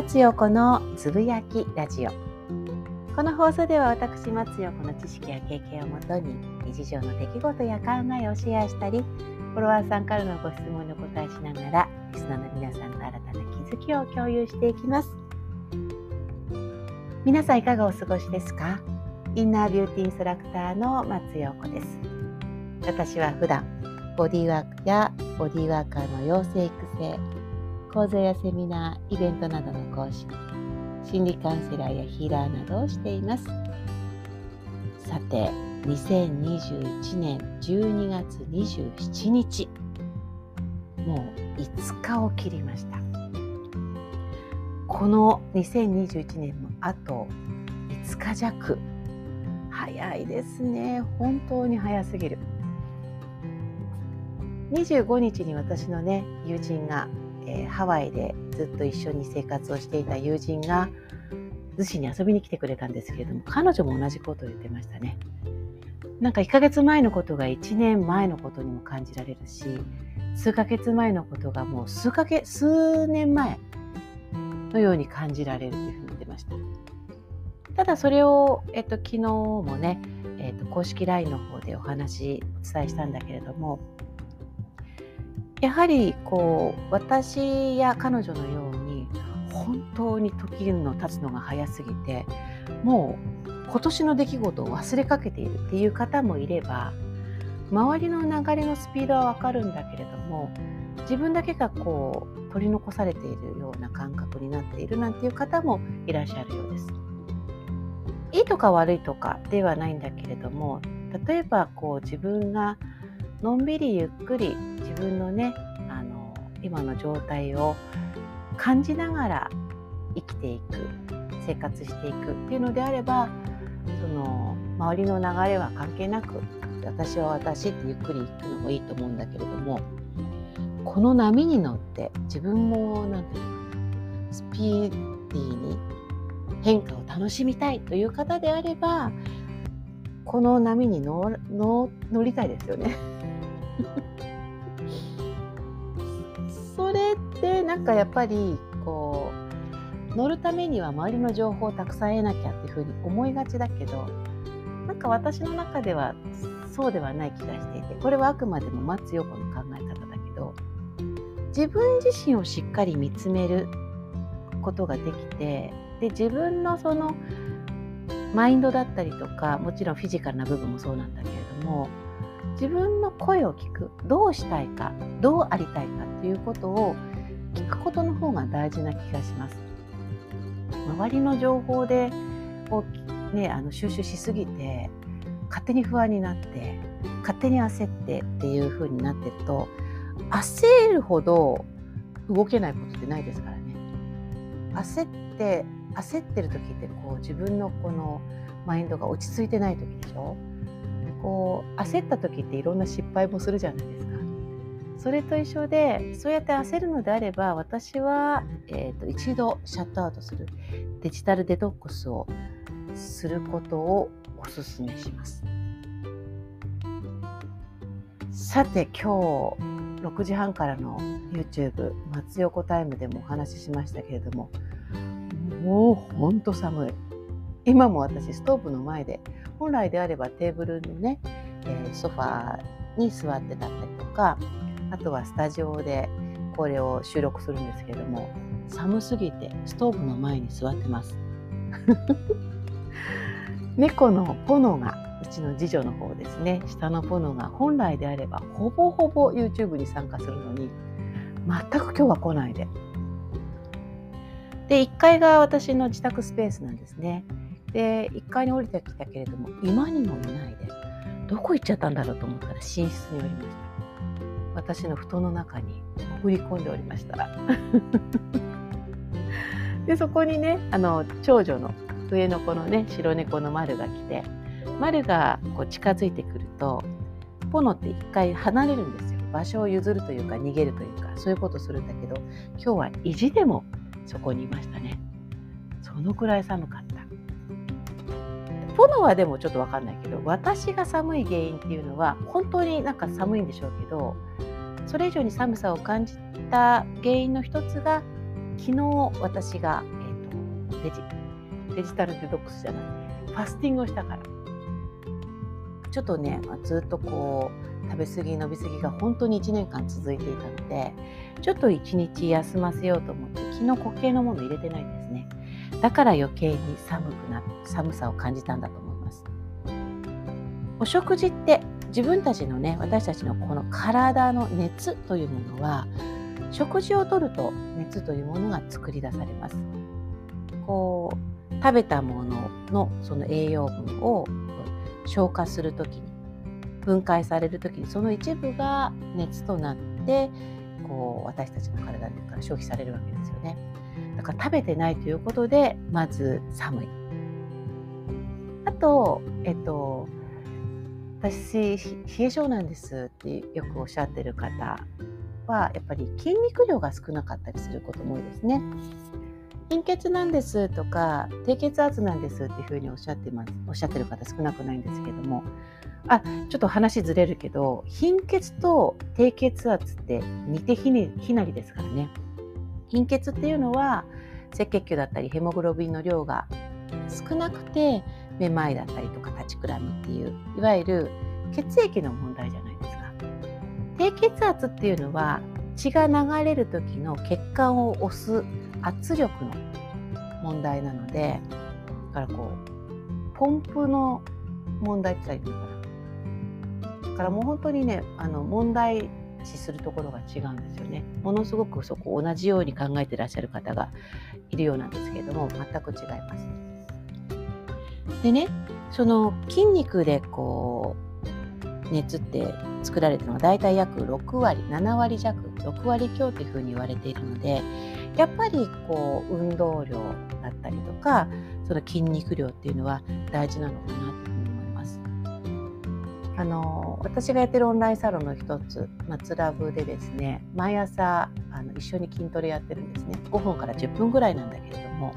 松陽子のつぶやきラジオ。この放送では私松陽子の知識や経験をもとに日常の出来事や考えをシェアしたりフォロワーさんからのご質問にお答えしながらリスナーの皆さんと新たな気づきを共有していきます。皆さんいかがお過ごしですか？インナービューティーインストラクターの松陽子です。私は普段ボディワークやボディワーカーの養成育成講座やセミナー、イベントなどの講師、心理カウンセラーやヒーラーなどをしています。さて、2021年12月27日、もう5日を切りました。この2021年もあと5日弱。早いですね。本当に早すぎる。25日に私のね友人がえー、ハワイでずっと一緒に生活をしていた友人が逗子に遊びに来てくれたんですけれども彼女も同じことを言ってましたね。なんか1ヶ月前のことが1年前のことにも感じられるし数ヶ月前のことがもう数ヶ月数年前のように感じられるというふうに言ってました。ただそれを、えっと、昨日もね、えっと、公式 LINE の方でお話お伝えしたんだけれどもやはりこう私や彼女のように本当に時の経つのが早すぎてもう今年の出来事を忘れかけているっていう方もいれば周りの流れのスピードはわかるんだけれども自分だけがこう取り残されているような感覚になっているなんていう方もいらっしゃるようです。いいとか悪いとかではないんだけれども例えばこう自分がのんびりゆっくり自分のねあの今の状態を感じながら生きていく生活していくっていうのであればその周りの流れは関係なく私は私ってゆっくり行くのもいいと思うんだけれどもこの波に乗って自分も何て言うのスピーディーに変化を楽しみたいという方であればこの波に乗りたいですよね。それってなんかやっぱりこう乗るためには周りの情報をたくさん得なきゃっていうふうに思いがちだけどなんか私の中ではそうではない気がしていてこれはあくまでも松陽子の考え方だけど自分自身をしっかり見つめることができてで自分のそのマインドだったりとかもちろんフィジカルな部分もそうなんだけれども自分の声を聞くどうしたいかどうありたいかっていうことを聞くことの方が大事な気がします。周りの情報でこう、ね、あの収集しすぎて勝手に不安になって勝手に焦ってっていう風になってると焦るほど動けないことってないですからね。焦って焦ってる時ってこう自分のこのマインドが落ち着いてない時でしょこう焦った時っていろんな失敗もするじゃないですか。それと一緒でそうやって焦るのであれば私は、えーと、一度シャットアウトするデジタルデトックスをすることをおすすめします。さて今日6時半からの YouTube 松横タイムでもお話ししましたけれどももうほんと寒い今も私ストーブの前で本来であればテーブルのね、え、ソファーに座ってたったりとかあとはスタジオでこれを収録するんですけども寒すぎてストーブの前に座ってます。猫のポノがうちの次女の方ですね。下のポノが本来であればほぼほぼ YouTube に参加するのに全く今日は来ないで。で1階が私の自宅スペースなんですね。で1階に降りてきたけれども今にもいないでどこ行っちゃったんだろうと思ったら寝室におりました。私の布団の中に潜り込んでおりました。でそこにねあの長女の上の子のね白猫の丸が来て丸がこう近づいてくるとポノって一回離れるんですよ。場所を譲るというか逃げるというかそういうことするんだけど今日は意地でもそこにいましたね。そのくらい寒かった。炎はでもちょっと分かんないけど私が寒い原因っていうのは本当になんか寒いんでしょうけどそれ以上に寒さを感じた原因の一つが昨日私が、えーと、デジデジタルデトックスじゃないファスティングをしたから。ちょっとね、ずっとこう食べ過ぎ伸び過ぎが本当に1年間続いていたのでちょっと1日休ませようと思って昨日固形のもの入れてないんです。だから余計に寒くな寒さを感じたんだと思います。お食事って自分たちのね私たちのこの体の熱というものは食事をとると熱というものが作り出されます。こう食べたもののその栄養分を消化する時に分解される時にその一部が熱となってこう私たちの体から消費されるわけですよね。だから食べてないということでまず寒い。あとえっと私冷え性なんですってよくおっしゃってる方はやっぱり筋肉量が少なかったりすることも多いですね。貧血なんですとか低血圧なんですっていうふうにおっしゃってますおっしゃってる方少なくないんですけども。あちょっと話ずれるけど貧血と低血圧って似て非なりですからね。貧血っていうのは赤血球だったりヘモグロビンの量が少なくてめまいだったりとか立ちくらみっていういわゆる血液の問題じゃないですか。低血圧っていうのは血が流れる時の血管を押す圧力の問題なのでだからこうポンプの問題って言ったらいいのかなだからもう本当にねあの問題視するところが違うんですよねものすごくそこ同じように考えてらっしゃる方がいるようなんですけれども全く違います。でねその筋肉でこう熱って作られてるのは大体約6割7割弱6割強というふうに言われているのでやっぱりこう運動量だったりとかその筋肉量っていうのは大事なのかなあの私がやってるオンラインサロンの一つ松ラブでですね毎朝あの一緒に筋トレやってるんですね。5分から10分ぐらいなんだけれども。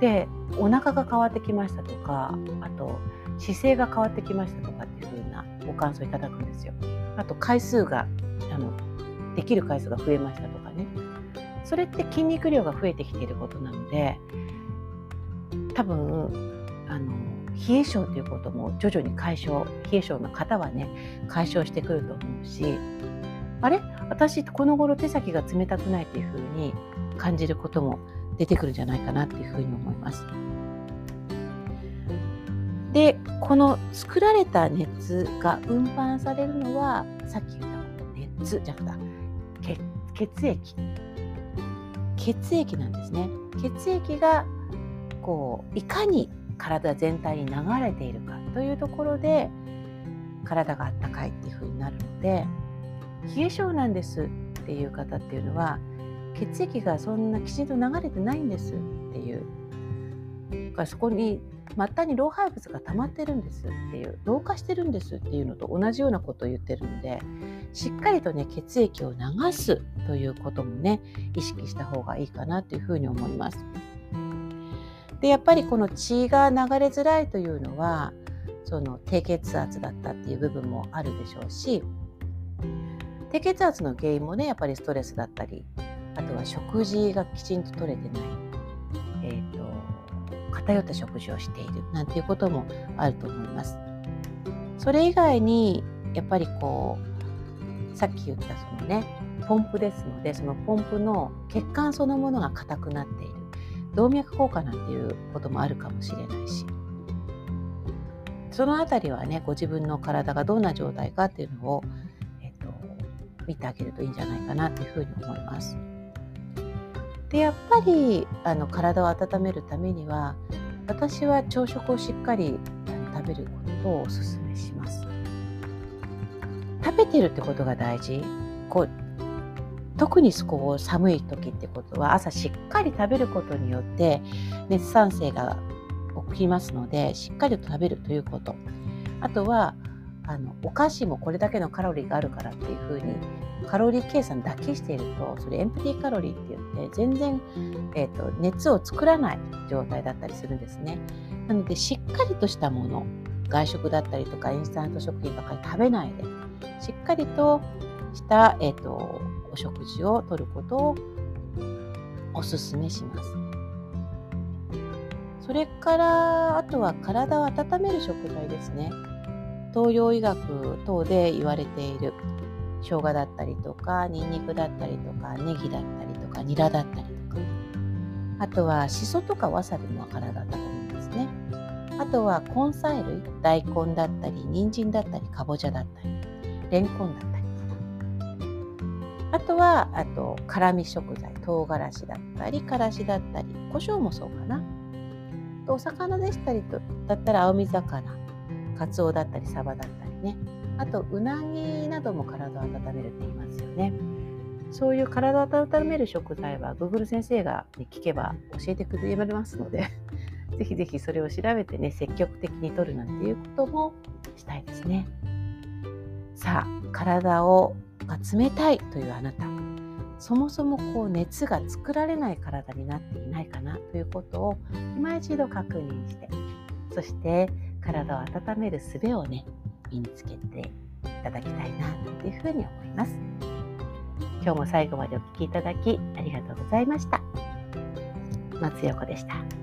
でお腹が変わってきましたとかあと姿勢が変わってきましたとかっていう風なご感想いただくんですよ。あと回数があのできる回数が増えましたとかね。それって筋肉量が増えてきていることなので多分あの冷え性ということも徐々に解消冷え性の方はね解消してくると思うしあれ？私この頃手先が冷たくないっていう風に感じることも出てくるんじゃないかなっていうふうに思います。でこの作られた熱が運搬されるのはさっき言った熱じゃなくて血液。血液なんですね。血液がこういかに体全体に流れているかというところで体があったかいっていうふうになるので冷え性なんですっていう方っていうのは血液がそんなきちんと流れてないんですっていうだからそこに末端に老廃物が溜まってるんですっていう老化してるんですっていうのと同じようなことを言ってるのでしっかりとね血液を流すということもね意識した方がいいかなというふうに思います。でやっぱりこの血が流れづらいというのはその低血圧だったっていう部分もあるでしょうし低血圧の原因もねやっぱりストレスだったりあとは食事がきちんと取れてない、えーと、偏った食事をしているなんていうこともあると思います。それ以外にやっぱりこうさっき言ったそのねポンプですのでそのポンプの血管そのものが硬くなっている動脈硬化なんていうこともあるかもしれないしその辺りはねご自分の体がどんな状態かっていうのを、えっと、見てあげるといいんじゃないかなというふうに思います。でやっぱりあの体を温めるためには私は朝食をしっかり食べることをお勧めします。食べてるってことが大事こう特にこう寒い時ってことは朝しっかり食べることによって熱産生が起きますのでしっかりと食べるということあとはあのお菓子もこれだけのカロリーがあるからっていうふうにカロリー計算だけしているとそれエンプティカロリーって言って全然、えーと、熱を作らない状態だったりするんですね。なのでしっかりとしたもの外食だったりとかインスタント食品ばかり食べないでしっかりとした、えーと、お食事をとることをおすすめします。それからあとは体を温める食材ですね。東洋医学等で言われている生姜だったりとかニンニクだったりとかネギだったりとかニラだったりとかあとはしそとかわさびも体だと思うんですね。あとは根菜類大根だったり人参だったりかぼちゃだったりレンコンだったりあとはあと辛味食材唐辛子だったりからしだったり胡椒もそうかな。お魚でしたりとだったら青身魚カツオだったりサバだったりね。あとうなぎなども体を温めるって言いますよね。そういう体を温める食材は Google 先生が、ね、聞けば教えてくれますので ぜひぜひそれを調べてね積極的にとるなんていうこともしたいですね。さあ体をが冷たいというあなたそもそもこう熱が作られない体になっていないかなということを今一度確認してそして体を温める術をね身につけていただきたいなというふうに思います。今日も最後までお聴きいただきありがとうございました。松横でした。